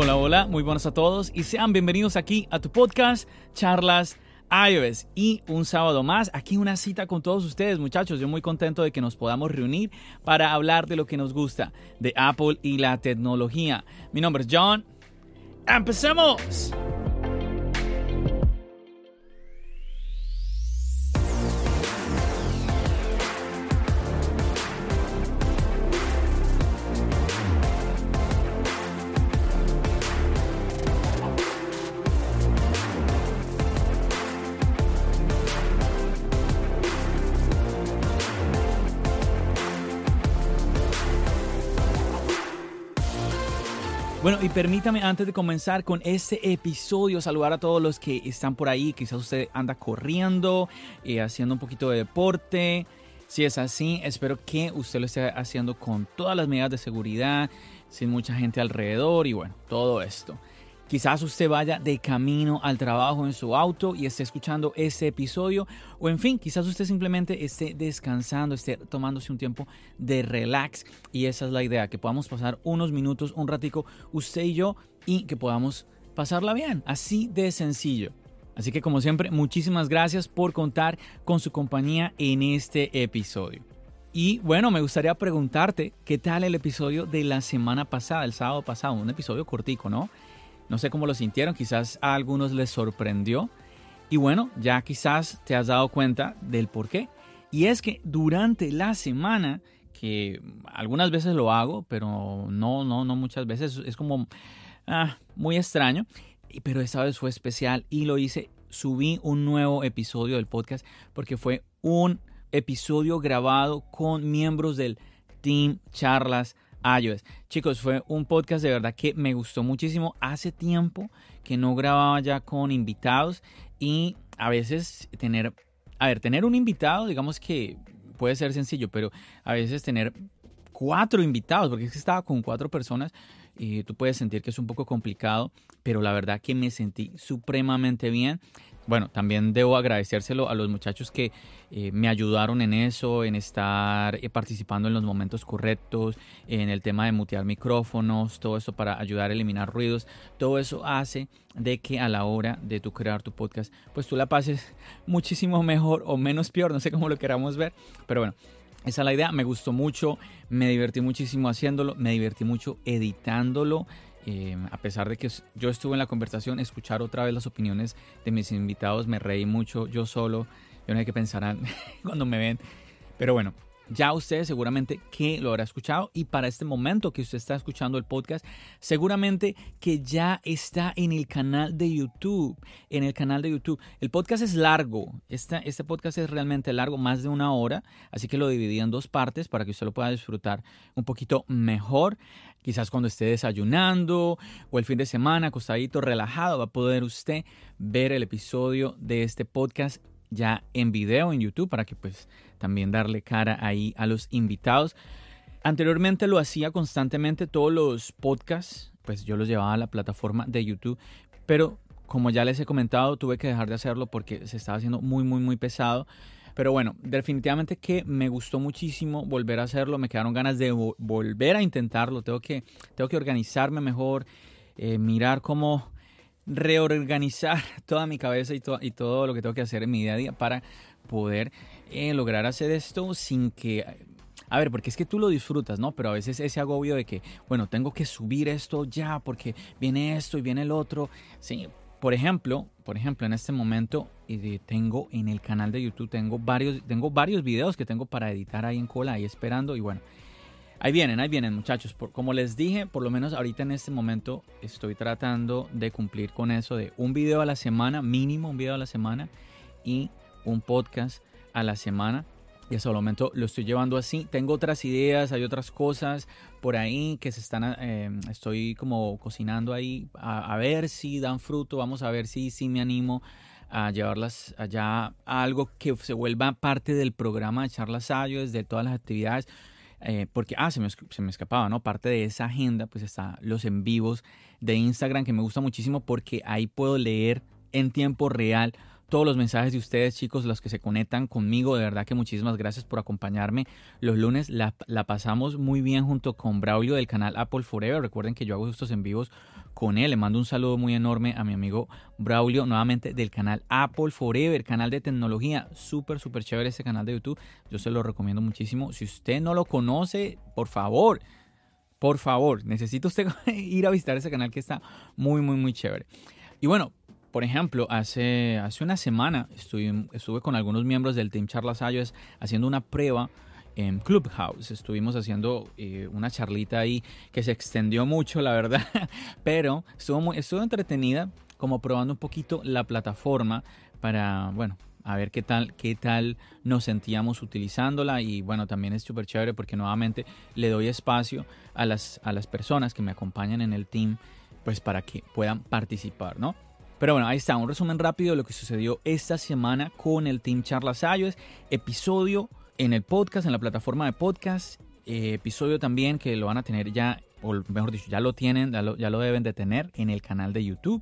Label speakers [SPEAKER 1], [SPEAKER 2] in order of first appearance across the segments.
[SPEAKER 1] Hola, hola, muy buenos a todos y sean bienvenidos aquí a tu podcast Charlas iOS y un sábado más, aquí una cita con todos ustedes muchachos, yo muy contento de que nos podamos reunir para hablar de lo que nos gusta, de Apple y la tecnología. Mi nombre es John, ¡empecemos! Permítame antes de comenzar con este episodio saludar a todos los que están por ahí. Quizás usted anda corriendo, eh, haciendo un poquito de deporte. Si es así, espero que usted lo esté haciendo con todas las medidas de seguridad, sin mucha gente alrededor y bueno, todo esto. Quizás usted vaya de camino al trabajo en su auto y esté escuchando este episodio. O en fin, quizás usted simplemente esté descansando, esté tomándose un tiempo de relax. Y esa es la idea, que podamos pasar unos minutos, un ratico, usted y yo, y que podamos pasarla bien. Así de sencillo. Así que como siempre, muchísimas gracias por contar con su compañía en este episodio. Y bueno, me gustaría preguntarte, ¿qué tal el episodio de la semana pasada, el sábado pasado? Un episodio cortico, ¿no? No sé cómo lo sintieron, quizás a algunos les sorprendió. Y bueno, ya quizás te has dado cuenta del por qué. Y es que durante la semana, que algunas veces lo hago, pero no, no, no muchas veces, es como ah, muy extraño. Pero esta vez fue especial y lo hice, subí un nuevo episodio del podcast porque fue un episodio grabado con miembros del Team Charlas Chicos, fue un podcast de verdad que me gustó muchísimo. Hace tiempo que no grababa ya con invitados y a veces tener, a ver, tener un invitado, digamos que puede ser sencillo, pero a veces tener cuatro invitados, porque es que estaba con cuatro personas y tú puedes sentir que es un poco complicado, pero la verdad que me sentí supremamente bien bueno, también debo agradecérselo a los muchachos que eh, me ayudaron en eso, en estar eh, participando en los momentos correctos, en el tema de mutear micrófonos, todo eso para ayudar a eliminar ruidos. Todo eso hace de que a la hora de tú crear tu podcast, pues tú la pases muchísimo mejor o menos peor, no sé cómo lo queramos ver, pero bueno. Esa es la idea, me gustó mucho, me divertí muchísimo haciéndolo, me divertí mucho editándolo. Em, a pesar de que yo estuve en la conversación, escuchar otra vez las opiniones de mis invitados, me reí mucho yo solo. Yo no sé qué pensarán cuando me ven. Pero bueno, ya usted seguramente que lo habrá escuchado y para este momento que usted está escuchando el podcast, seguramente que ya está en el canal de YouTube, en el canal de YouTube. El podcast es largo, este, este podcast es realmente largo, más de una hora, así que lo dividí en dos partes para que usted lo pueda disfrutar un poquito mejor. Quizás cuando esté desayunando o el fin de semana, acostadito, relajado, va a poder usted ver el episodio de este podcast ya en video en YouTube para que pues también darle cara ahí a los invitados. Anteriormente lo hacía constantemente todos los podcasts, pues yo los llevaba a la plataforma de YouTube, pero como ya les he comentado, tuve que dejar de hacerlo porque se estaba haciendo muy, muy, muy pesado. Pero bueno, definitivamente que me gustó muchísimo volver a hacerlo, me quedaron ganas de volver a intentarlo, tengo que, tengo que organizarme mejor, eh, mirar cómo reorganizar toda mi cabeza y, y todo lo que tengo que hacer en mi día a día para poder eh, lograr hacer esto sin que a ver, porque es que tú lo disfrutas, ¿no? Pero a veces ese agobio de que, bueno, tengo que subir esto ya porque viene esto y viene el otro. Sí, por ejemplo, por ejemplo, en este momento eh, tengo en el canal de YouTube tengo varios tengo varios videos que tengo para editar ahí en cola ahí esperando y bueno, Ahí vienen, ahí vienen muchachos. como les dije, por lo menos ahorita en este momento estoy tratando de cumplir con eso de un video a la semana, mínimo un video a la semana y un podcast a la semana. y hasta el momento lo estoy llevando así. Tengo otras ideas, hay otras cosas por ahí que se están, eh, estoy como cocinando ahí a, ver si dan fruto, vamos a ver si, si me animo a llevarlas allá a algo que se vuelva parte del programa de charlas Ayos, de todas las actividades. Eh, porque, ah, se me, se me, escapaba, ¿no? Parte de esa agenda, pues está los en vivos de Instagram, que me gusta muchísimo porque ahí puedo leer en tiempo real todos los mensajes de ustedes, chicos, los que se conectan conmigo. De verdad que muchísimas gracias por acompañarme. Los lunes la, pasamos muy bien junto con Braulio del canal Apple Forever. Recuerden que yo hago estos en vivos con él. Le mando un saludo muy enorme a mi amigo Braulio, nuevamente del canal Apple Forever, canal de tecnología. Súper, súper chévere este canal de YouTube. Yo se lo recomiendo muchísimo. Si usted no lo conoce, por favor. Por favor, necesita usted ir a visitar ese canal que está muy, muy, muy chévere. Y bueno, por ejemplo, hace, hace una semana estuve, estuve con algunos miembros del Team Charlas iOS haciendo una prueba en Clubhouse. Estuvimos haciendo eh, una charlita ahí que se extendió mucho, la verdad, pero estuvo, muy, estuvo entretenida como probando un poquito la plataforma para, bueno, a ver qué tal, qué tal nos sentíamos utilizándola y bueno, también es súper chévere porque nuevamente le doy espacio a las, a las personas que me acompañan en el team pues para que puedan participar, ¿no? Pero bueno, ahí está, un resumen rápido de lo que sucedió esta semana con el Team Charlas iOS. Episodio en el podcast, en la plataforma de podcast. Eh, episodio también que lo van a tener ya, o mejor dicho, ya lo tienen, ya lo, ya lo deben de tener en el canal de YouTube.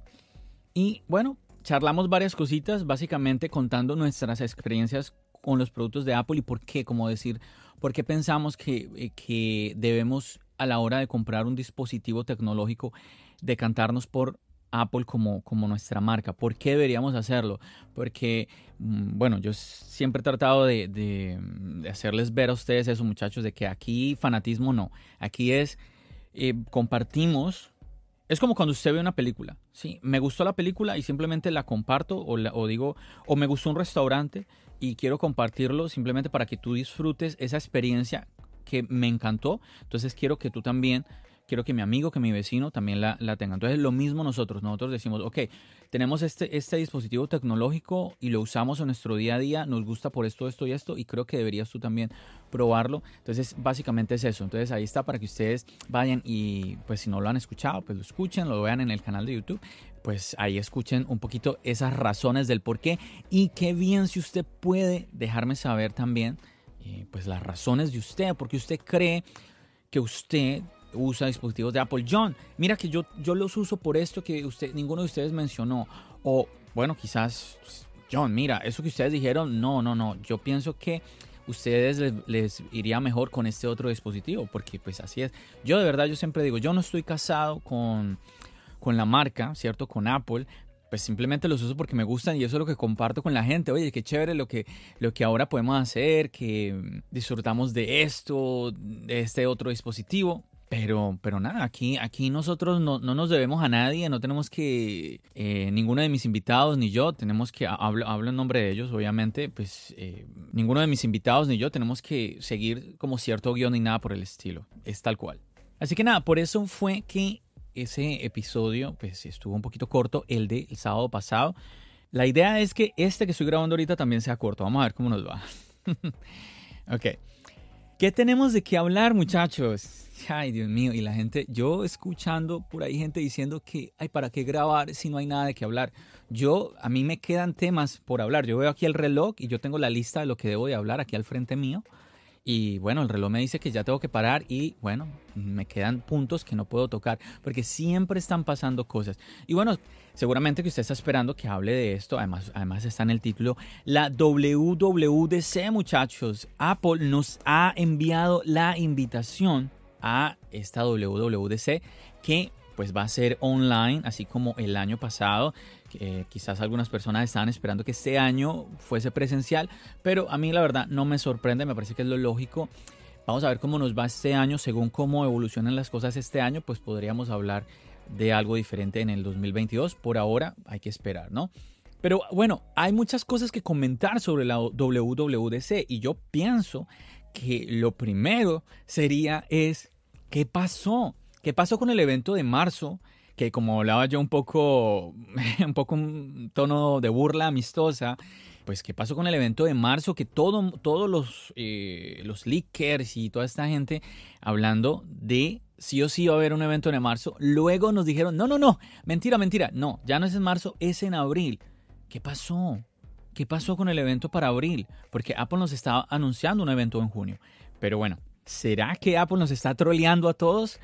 [SPEAKER 1] Y bueno, charlamos varias cositas, básicamente contando nuestras experiencias con los productos de Apple y por qué, como decir, por qué pensamos que, eh, que debemos a la hora de comprar un dispositivo tecnológico decantarnos por Apple como, como nuestra marca. ¿Por qué deberíamos hacerlo? Porque, mm, bueno, yo siempre he tratado de, de, hacerles ver a ustedes eso, muchachos, de que aquí fanatismo no. Aquí es, eh, compartimos. Es como cuando usted ve una película, ¿sí? Me gustó la película y simplemente la comparto o, o digo, o me gustó un restaurante y quiero compartirlo simplemente para que tú disfrutes esa experiencia que me encantó. Entonces quiero que tú también quiero que mi amigo, que mi vecino también la, la tenga. Entonces, lo mismo nosotros. Nosotros decimos, ok, tenemos este, este dispositivo tecnológico y lo usamos en nuestro día a día, nos gusta por esto, esto y esto, y creo que deberías tú también probarlo. Entonces, básicamente es eso. Entonces, ahí está para que ustedes vayan y, pues, si no lo han escuchado, pues lo escuchen, lo vean en el canal de YouTube. Pues ahí escuchen un poquito esas razones del por qué. Y qué bien si usted puede dejarme saber también, eh, pues, las razones de usted, porque usted cree que usted usa dispositivos de Apple. John, mira que yo, yo los uso por esto que usted, ninguno de ustedes mencionó. O bueno, quizás, John, mira, eso que ustedes dijeron, no, no, no. Yo pienso que ustedes les, les, iría mejor con este otro dispositivo, porque pues así es. Yo de verdad, yo siempre digo, yo no estoy casado con, con la marca, ¿cierto? Con Apple, pues simplemente los uso porque me gustan y eso es lo que comparto con la gente. Oye, qué chévere lo que, lo que ahora podemos hacer, que disfrutamos de esto, de este otro dispositivo. Pero, pero nada, aquí, aquí nosotros no, no nos debemos a nadie, no tenemos que, eh, ninguno de mis invitados ni yo, tenemos que, hablo, hablo en nombre de ellos, obviamente, pues eh, ninguno de mis invitados ni yo tenemos que seguir como cierto guion ni nada por el estilo, es tal cual. Así que nada, por eso fue que ese episodio pues estuvo un poquito corto, el del sábado pasado. La idea es que este que estoy grabando ahorita también sea corto, vamos a ver cómo nos va. ok. ¿Qué tenemos de qué hablar, muchachos? Ay, Dios mío, y la gente, yo escuchando por ahí gente diciendo que, ay, ¿para qué grabar si no hay nada de qué hablar? Yo, a mí me quedan temas por hablar. Yo veo aquí el reloj y yo tengo la lista de lo que debo de hablar aquí al frente mío. Y bueno, el reloj me dice que ya tengo que parar y bueno, me quedan puntos que no puedo tocar porque siempre están pasando cosas. Y bueno, seguramente que usted está esperando que hable de esto. Además, además está en el título. La WWDC, muchachos. Apple nos ha enviado la invitación a esta WWDC que pues va a ser online, así como el año pasado. que quizás algunas personas estaban esperando que este año fuese presencial, pero a mí la verdad no me sorprende, me parece que es lo lógico. Vamos a ver cómo nos va este año, según cómo evolucionan las cosas este año, pues podríamos hablar de algo diferente en el 2022. Por ahora hay que esperar, ¿no? Pero bueno, hay muchas cosas que comentar sobre la WWDC y yo pienso que lo primero sería es, ¿qué pasó? ¿Qué pasó con el evento de marzo? Que como hablaba yo un poco, un poco un tono de burla amistosa, pues, ¿qué pasó con el evento de marzo? Que todo, todos los, eh, los leakers y toda esta gente hablando de sí o sí iba a haber un evento en marzo. Luego nos dijeron, no, no, no, mentira, mentira. No, ya no es en marzo, es en abril. ¿Qué pasó? ¿Qué pasó con el evento para abril? Porque Apple nos estaba anunciando un evento en junio. Pero bueno, ¿será que Apple nos está troleando a todos?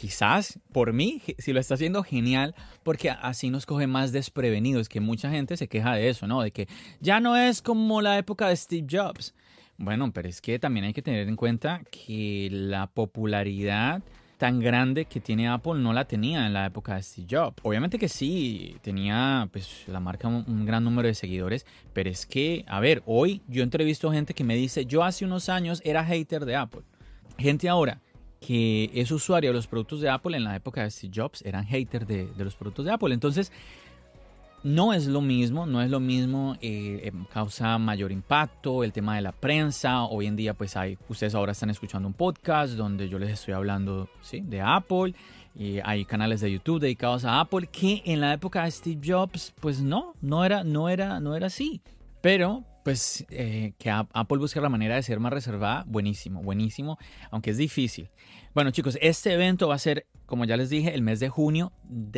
[SPEAKER 1] Quizás, por mí, si lo está haciendo, genial, porque así nos coge más desprevenidos, que mucha gente se queja de eso, ¿no? De que ya no es como la época de Steve Jobs. Bueno, pero es que también hay que tener en cuenta que la popularidad tan grande que tiene Apple no la tenía en la época de Steve Jobs. Obviamente que sí, tenía pues la marca un, gran número de seguidores, pero es que, a ver, hoy yo entrevisto gente que me dice, yo hace unos años era hater de Apple. Gente ahora que es usuario de los productos de Apple en la época de Steve Jobs eran hater de, de los productos de Apple. Entonces, no es lo mismo, no es lo mismo, eh, em, causa mayor impacto el tema de la prensa. Hoy en día, pues hay, ustedes ahora están escuchando un podcast donde yo les estoy hablando ¿sí? de Apple. Y hay canales de YouTube dedicados a Apple que en la época de Steve Jobs, pues no, no era, no era, no era así. Pero pues eh, que Apple busque la manera de ser más reservada, buenísimo, buenísimo, aunque es difícil. Bueno chicos, este evento va a ser, como ya les dije, el mes de junio,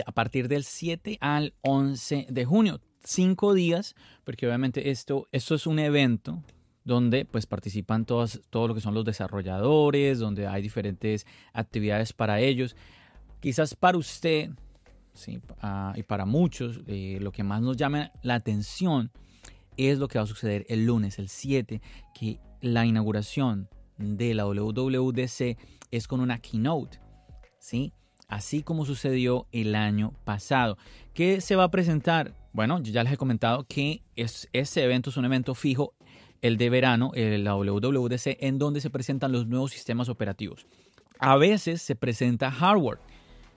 [SPEAKER 1] a partir del 7 al 11 de junio, cinco días, porque obviamente esto, esto es un evento donde pues participan todos, todo lo que son los desarrolladores, donde hay diferentes actividades para ellos. Quizás para usted ¿sí? Ah, y para muchos, eh, lo que más nos llama la atención es lo que va a suceder el lunes, el 7, que la inauguración de la WWDC es con una keynote, ¿sí? Así como sucedió el año pasado. ¿Qué se va a presentar? Bueno, ya les he comentado que es, ese evento es un evento fijo, el de verano, la WWDC, en donde se presentan los nuevos sistemas operativos. A veces se presenta hardware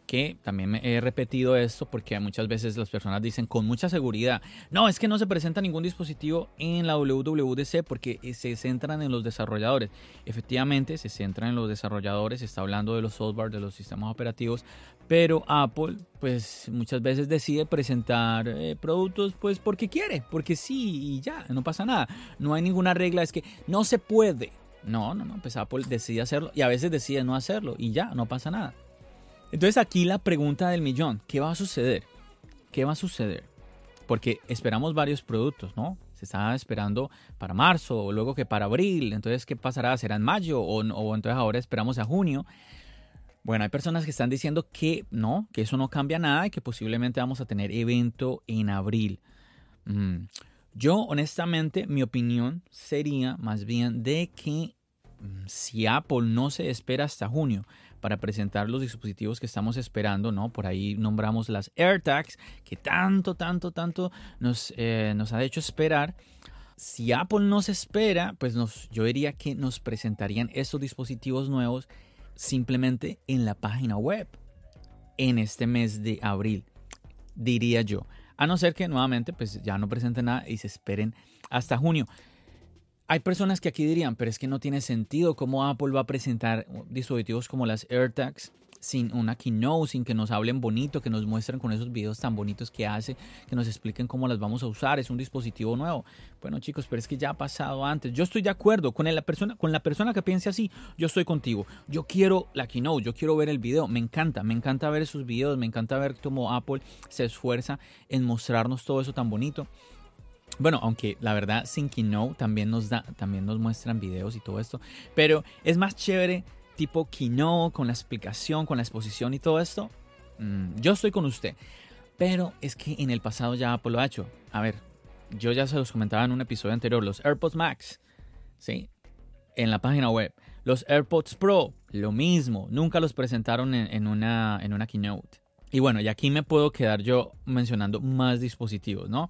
[SPEAKER 1] que también he repetido esto porque muchas veces las personas dicen con mucha seguridad, no, es que no se presenta ningún dispositivo en la WWDC porque eh, se centran en los desarrolladores. Efectivamente, se centran en los desarrolladores, se está hablando de los software, de los sistemas operativos, pero Apple pues muchas veces decide presentar eh, productos pues porque quiere, porque sí y ya, no pasa nada. No hay ninguna regla, es que no se puede. No, no, no, pues Apple decide hacerlo y a veces decide no hacerlo y ya, no pasa nada. Entonces aquí la pregunta del millón, ¿qué va a suceder? ¿Qué va a suceder? Porque esperamos varios productos, ¿no? Se está esperando para marzo, o luego que para abril, entonces ¿qué pasará? ¿Será en mayo o, entonces ahora esperamos a junio? Bueno, hay personas que están diciendo que no, que eso no cambia nada y que posiblemente vamos a tener evento en abril. Mm. Yo, honestamente, mi opinión sería más bien de que mm, si Apple no se espera hasta junio para presentar los dispositivos que estamos esperando, ¿no? Por ahí nombramos las AirTags, que tanto, tanto, tanto nos, eh, nos ha hecho esperar. Si Apple nos espera, pues nos, yo diría que nos presentarían estos dispositivos nuevos simplemente en la página web en este mes de abril, diría yo. A no ser que nuevamente pues ya no presenten nada y se esperen hasta junio. Hay personas que aquí dirían, pero es que no tiene sentido cómo Apple va a presentar dispositivos como las AirTags sin una keynote, sin que nos hablen bonito, que nos muestren con esos videos tan bonitos que hace, que nos expliquen cómo las vamos a usar, es un dispositivo nuevo. Bueno chicos, pero es que ya ha pasado antes. Yo estoy de acuerdo con la persona, con la persona que piense así, yo estoy contigo. Yo quiero la keynote, yo quiero ver el video, me encanta, me encanta ver esos videos, me encanta ver cómo Apple se esfuerza en mostrarnos todo eso tan bonito. Bueno, aunque la verdad sin Keynote también nos da, también nos muestran videos y todo esto, pero es más chévere tipo Keynote con la explicación, con la exposición y todo esto. Mm, yo estoy con usted, pero es que en el pasado ya Apple lo ha hecho. A ver, yo ya se los comentaba en un episodio anterior, los AirPods Max, sí, en la página web. Los AirPods Pro, lo mismo, nunca los presentaron en, una, en una Keynote. Y bueno, y aquí me puedo quedar yo mencionando más dispositivos, ¿no?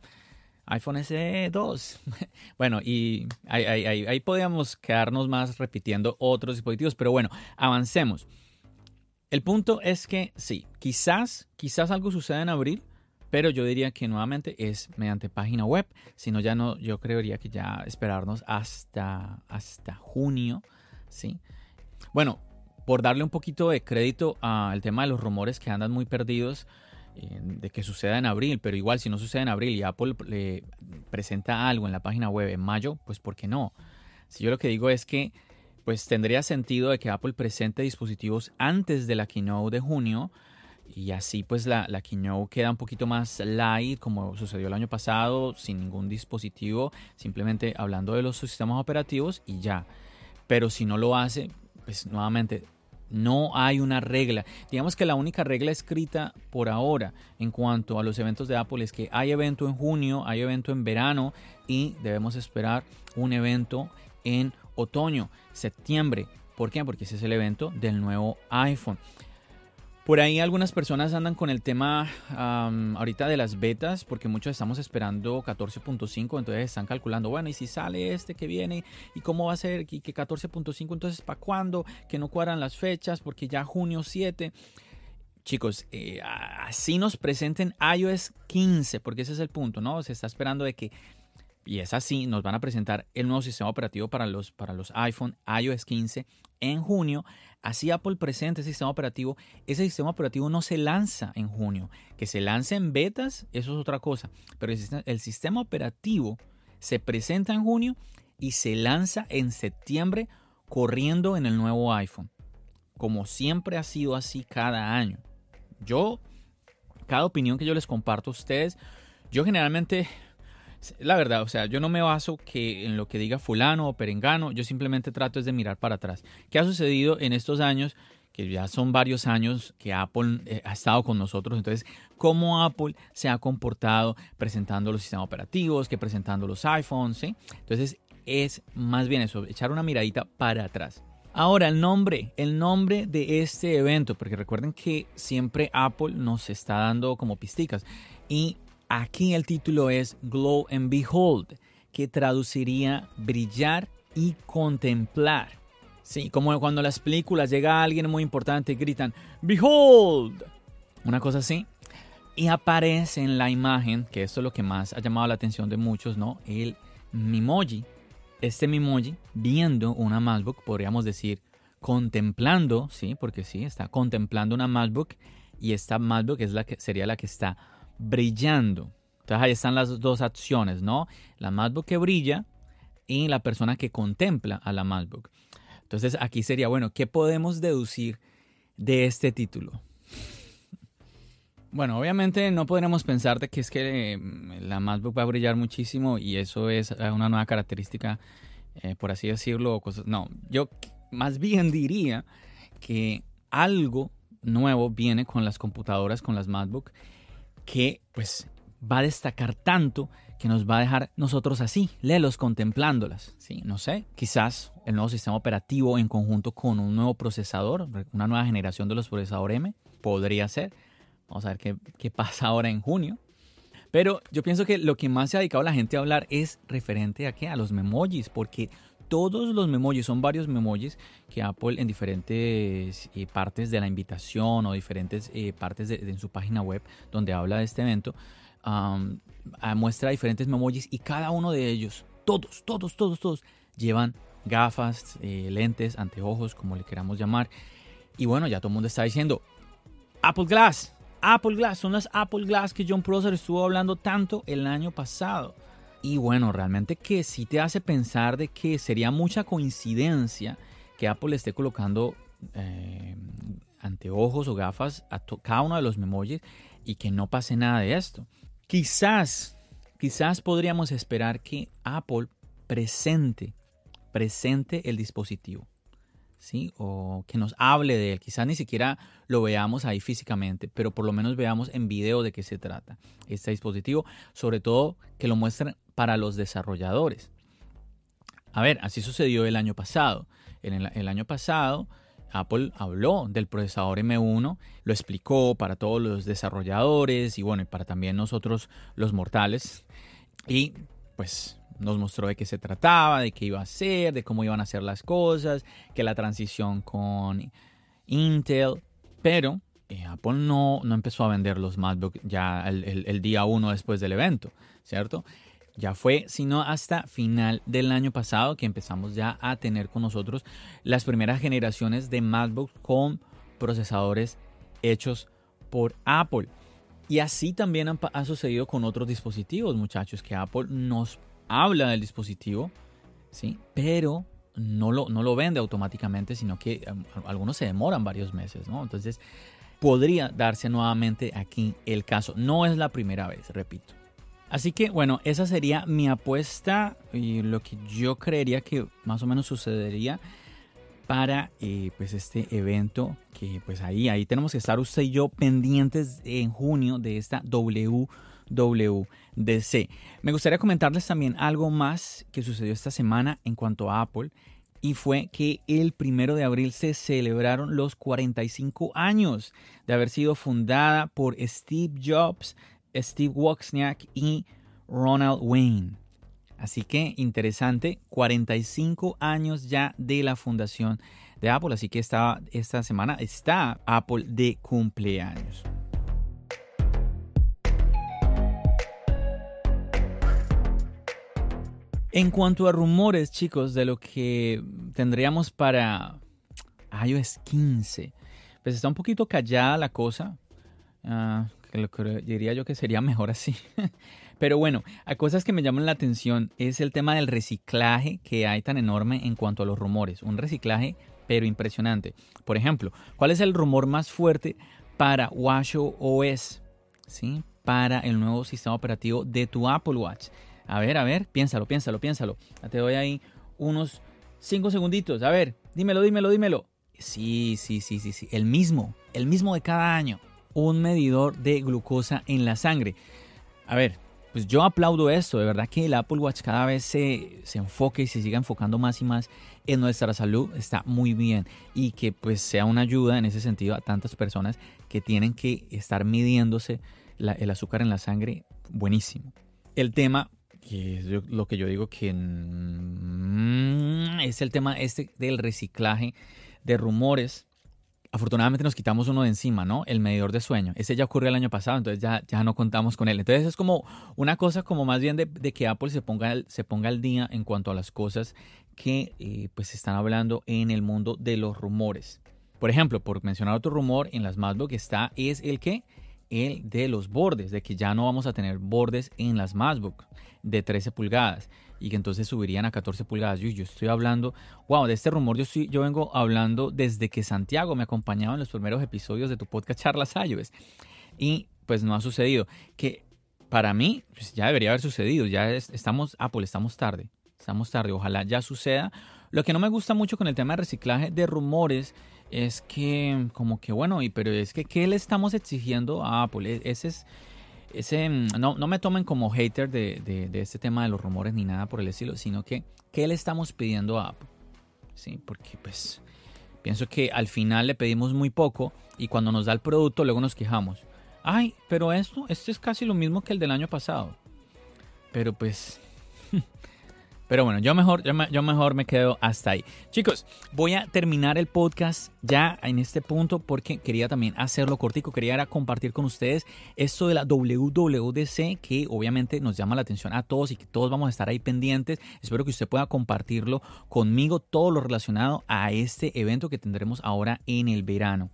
[SPEAKER 1] iPhone SE 2. bueno, y ahí, ahí, podíamos quedarnos más repitiendo otros dispositivos, pero bueno, avancemos. El punto es que sí, quizás, quizás algo suceda en abril, pero yo diría que nuevamente es mediante página web, si no ya no, yo creería que ya esperarnos hasta, hasta junio, ¿sí? Bueno, por darle un poquito de crédito al tema de los rumores que andan muy perdidos, de que suceda en abril, pero igual si no sucede en abril y Apple le presenta algo en la página web en mayo, pues ¿por qué no? Si yo lo que digo es que pues tendría sentido de que Apple presente dispositivos antes de la keynote de junio y así pues la, la keynote queda un poquito más light como sucedió el año pasado, sin ningún dispositivo, simplemente hablando de los sistemas operativos y ya. Pero si no lo hace, pues nuevamente no hay una regla. Digamos que la única regla escrita por ahora en cuanto a los eventos de Apple es que hay evento en junio, hay evento en verano y debemos esperar un evento en otoño, septiembre. ¿Por qué? Porque ese es el evento del nuevo iPhone. Por ahí algunas personas andan con el tema ahorita de las betas, porque muchos estamos esperando 14.5, entonces están calculando, bueno, y si sale este que viene, y cómo va a ser, y que 14.5, entonces para cuándo, que no cuadran las fechas, porque ya junio 7. Chicos, eh, así nos presenten iOS 15, porque ese es el punto, ¿no? Se está esperando de que y es así, nos van a presentar el nuevo sistema operativo para los, para los iPhone iOS 15 en junio. Así Apple presenta ese sistema operativo. Ese sistema operativo no se lanza en junio. Que se lance en betas, eso es otra cosa. Pero el sistema, el sistema operativo se presenta en junio y se lanza en septiembre corriendo en el nuevo iPhone. Como siempre ha sido así cada año. Yo, cada opinión que yo les comparto a ustedes, yo generalmente la verdad, o sea, yo no me baso que en lo que diga fulano o perengano, yo simplemente trato es de mirar para atrás. ¿Qué ha sucedido en estos años? que ya son varios años que Apple eh, ha estado con nosotros. Entonces, cómo Apple se ha comportado presentando los sistemas operativos, que presentando los iPhones. Entonces, es más bien eso, echar una miradita para atrás. Ahora, el nombre, el nombre de este evento, porque recuerden que siempre Apple nos está dando como pisticas. Y Aquí el título es Glow and Behold, que traduciría brillar y contemplar. Sí, como cuando las películas llega alguien muy importante y gritan Behold, una cosa así. Y aparece en la imagen, que esto es lo que más ha llamado la atención de muchos, ¿no? El Mimoji. Este Mimoji viendo una MacBook, podríamos decir, contemplando, sí, porque sí, está contemplando una MacBook y esta MacBook es la que sería la que está brillando. Entonces ahí están las dos acciones, ¿no? La MacBook que brilla y la persona que contempla a la MacBook. Entonces aquí sería, bueno, ¿qué podemos deducir de este título? Bueno, obviamente no podremos pensar de que es que mm, la MacBook va a brillar muchísimo y eso es una nueva característica, eh, por así decirlo. No, yo más bien diría que algo nuevo viene con las computadoras, con las MacBook que pues va a destacar tanto que nos va a dejar nosotros así, lelos contemplándolas. Sí, no sé, quizás el nuevo sistema operativo en conjunto con un nuevo procesador, una nueva generación de los procesadores M, podría ser. Vamos a ver qué, qué pasa ahora en junio. Pero yo pienso que lo que más se ha dedicado la gente a hablar es referente a qué? A los memojis, porque todos los memojis, son varios memojis que Apple en diferentes eh, partes de la invitación o diferentes eh, partes de, en su página web donde habla de este evento, muestra diferentes memojis y cada uno de ellos, todos, todos, todos, todos, llevan gafas, eh, lentes, anteojos, como le queramos llamar. Y bueno, ya todo el mundo está diciendo, Apple Glass, Apple Glass, son las Apple Glass que John Prosser estuvo hablando tanto el año pasado. Y bueno, realmente que sí te hace pensar de que sería mucha coincidencia que Apple esté colocando eh, anteojos o gafas a cada uno de los memojis y que no pase nada de esto. Quizás, quizás podríamos esperar que Apple presente, presente el dispositivo. O que nos hable de él. Quizás ni siquiera lo veamos ahí físicamente, pero por lo menos veamos en video de qué se trata este dispositivo. Sobre todo que lo muestren para los desarrolladores. A ver, así sucedió el año pasado. En el, año pasado, Apple habló del procesador M1, lo explicó para todos los desarrolladores y bueno, para también nosotros los mortales. Y pues nos mostró de qué se trataba, de qué iba a ser, de cómo iban a ser las cosas, que la transición con Intel, pero eh, Apple no, no empezó a vender los MacBook ya el, día uno después del evento, ¿cierto? Ya fue, sino hasta final del año pasado que empezamos ya a tener con nosotros las primeras generaciones de MacBook con procesadores hechos por Apple. Y así también ha, sucedido con otros dispositivos, muchachos, que Apple nos habla del dispositivo, ¿sí? Pero no lo, no lo vende automáticamente, sino que um, algunos se demoran varios meses, ¿no? Entonces, podría darse nuevamente aquí el caso. No es la primera vez, repito. Así que bueno, esa sería mi apuesta y lo que yo creería que más o menos sucedería para eh, pues este evento que pues ahí, ahí tenemos que estar usted y yo pendientes en junio de esta WWDC. Me gustaría comentarles también algo más que sucedió esta semana en cuanto a Apple y fue que el primero de abril se celebraron los 45 años de haber sido fundada por Steve Jobs, Steve Wozniak y Ronald Wayne. Así que interesante, 45 años ya de la fundación de Apple, así que esta, semana está Apple de cumpleaños. En cuanto a rumores, chicos, de lo que tendríamos para iOS 15, pues está un poquito callada la cosa. Que diría yo que sería mejor así. Pero bueno, hay cosas que me llaman la atención es el tema del reciclaje que hay tan enorme en cuanto a los rumores. Un reciclaje pero impresionante. Por ejemplo, ¿cuál es el rumor más fuerte para WatchOS? ¿Sí? Para el nuevo sistema operativo de tu Apple Watch. A ver, a ver, piénsalo, piénsalo, piénsalo. Te doy ahí unos 5 segunditos. A ver, dímelo, dímelo, dímelo. Sí, sí, sí, sí, sí. El mismo, el mismo de cada año. Un medidor de glucosa en la sangre. A ver, pues yo aplaudo esto, de verdad que el Apple Watch cada vez se, se, enfoque y se siga enfocando más y más en nuestra salud, está muy bien y que pues sea una ayuda en ese sentido a tantas personas que tienen que estar midiéndose el azúcar en la sangre, buenísimo. El tema, que es lo que yo digo que mm, es el tema este del reciclaje de rumores afortunadamente nos quitamos uno de encima, ¿no? El medidor de sueño. Ese ya ocurrió el año pasado, entonces ya, ya no contamos con él. Entonces es como una cosa como más bien de, que Apple se ponga, se ponga al día en cuanto a las cosas que eh, pues se están hablando en el mundo de los rumores. Por ejemplo, por mencionar otro rumor en las MacBook está es el que el de los bordes, de que ya no vamos a tener bordes en las MacBook de 13 pulgadas y que entonces subirían a 14 pulgadas. Yo, yo estoy hablando, wow, de este rumor yo, yo vengo hablando desde que Santiago me acompañaba en los primeros episodios de tu podcast Charlas iOS y pues no ha sucedido. Que para mí pues ya debería haber sucedido, ya estamos, Apple, estamos tarde, estamos tarde, ojalá ya suceda. Lo que no me gusta mucho con el tema de reciclaje de rumores es que como que bueno, y pero es que ¿qué le estamos exigiendo a Apple? E, ese es ese, mm, no, no me tomen como hater de, de, este tema de los rumores ni nada por el estilo, sino que ¿qué le estamos pidiendo a Apple? Sí, porque pues pienso que al final le pedimos muy poco y cuando nos da el producto luego nos quejamos. Ay, pero esto, esto es casi lo mismo que el del año pasado. Pero pues Pero bueno, yo mejor, yo, mejor me quedo hasta ahí. Chicos, voy a terminar el podcast ya en este punto porque quería también hacerlo cortico. Quería compartir con ustedes esto de la WWDC que obviamente nos llama la atención a todos y que todos vamos a estar ahí pendientes. Espero que usted pueda compartirlo conmigo todo lo relacionado a este evento que tendremos ahora en el verano.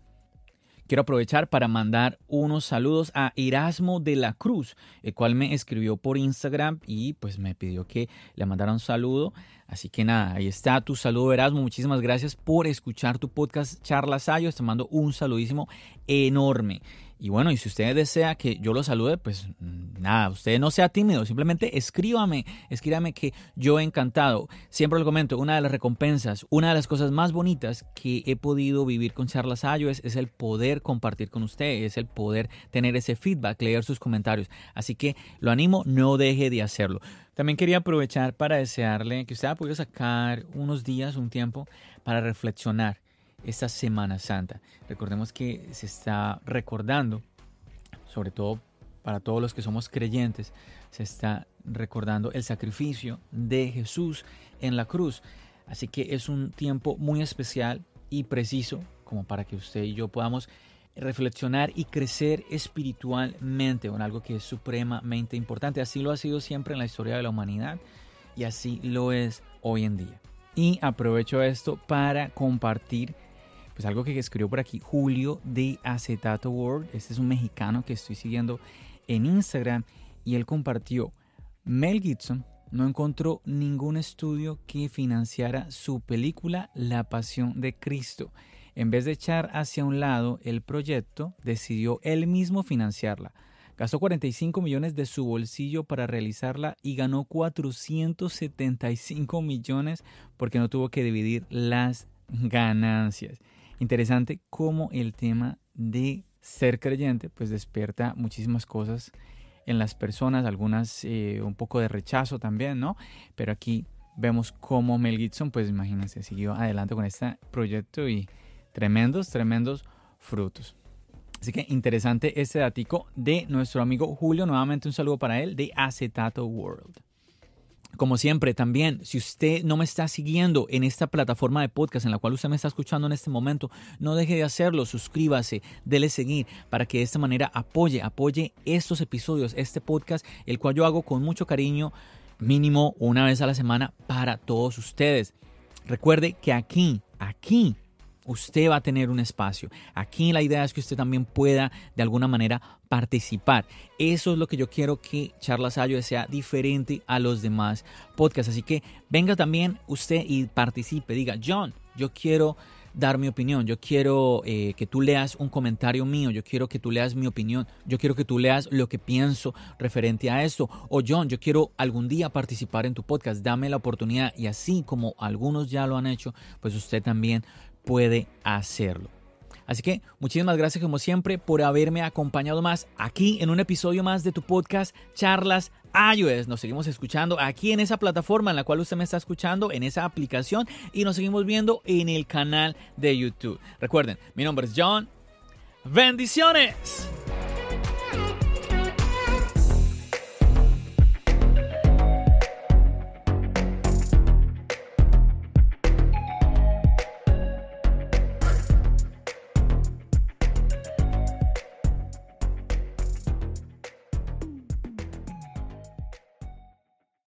[SPEAKER 1] Quiero aprovechar para mandar unos saludos a Erasmo de la Cruz, el cual me escribió por Instagram y pues me pidió que le mandara un saludo. Así que nada, ahí está tu saludo Erasmo. Muchísimas gracias por escuchar tu podcast Charlas Ayos. Te mando un saludísimo enorme. Y bueno, y si usted desea que yo lo salude, pues nada, usted no sea tímido, simplemente escríbame, escríbame que yo he encantado. Siempre lo comento, una de las recompensas, una de las cosas más bonitas que he podido vivir con Charlas iOS es el poder compartir con usted, es el poder tener ese feedback, leer sus comentarios. Así que lo animo, no deje de hacerlo. También quería aprovechar para desearle que usted haya podido sacar unos días, un tiempo, para reflexionar esta Semana Santa. Recordemos que se está recordando, sobre todo para todos los que somos creyentes, se está recordando el sacrificio de Jesús en la cruz. Así que es un tiempo muy especial y preciso como para que usted y yo podamos reflexionar y crecer espiritualmente en algo que es supremamente importante. Así lo ha sido siempre en la historia de la humanidad y así lo es hoy en día. Y aprovecho esto para compartir pues algo que escribió por aquí Julio de Acetato World. Este es un mexicano que estoy siguiendo en Instagram y él compartió, Mel Gibson no encontró ningún estudio que financiara su película La Pasión de Cristo. En vez de echar hacia un lado el proyecto, decidió él mismo financiarla. Gastó 45 millones de su bolsillo para realizarla y ganó 475 millones porque no tuvo que dividir las ganancias. Interesante cómo el tema de ser creyente pues despierta muchísimas cosas en las personas, algunas eh, un poco de rechazo también, ¿no? Pero aquí vemos cómo Mel Gibson, pues imagínense, siguió adelante con este proyecto y tremendos, tremendos frutos. Así que interesante este datico de nuestro amigo Julio. Nuevamente un saludo para él de Acetato World. Como siempre, también, si usted no me está siguiendo en esta plataforma de podcast en la cual usted me está escuchando en este momento, no deje de hacerlo, suscríbase, dele seguir para que de esta manera apoye, apoye estos episodios, este podcast, el cual yo hago con mucho cariño, mínimo una vez a la semana para todos ustedes. Recuerde que aquí, aquí usted va a tener un espacio. Aquí la idea es que usted también pueda de alguna manera participar. Eso es lo que yo quiero que Charlas Ayo sea diferente a los demás podcasts. Así que venga también usted y participe. Diga, John, yo quiero dar mi opinión, yo quiero eh, que tú leas un comentario mío, yo quiero que tú leas mi opinión, yo quiero que tú leas lo que pienso referente a esto. O John, yo quiero algún día participar en tu podcast, dame la oportunidad y así como algunos ya lo han hecho, pues usted también puede hacerlo. Así que muchísimas gracias como siempre por haberme acompañado más aquí en un episodio más de tu podcast Charlas iOS. Nos seguimos escuchando aquí en esa plataforma en la cual usted me está escuchando, en esa aplicación y nos seguimos viendo en el canal de YouTube. Recuerden, mi nombre es John. Bendiciones.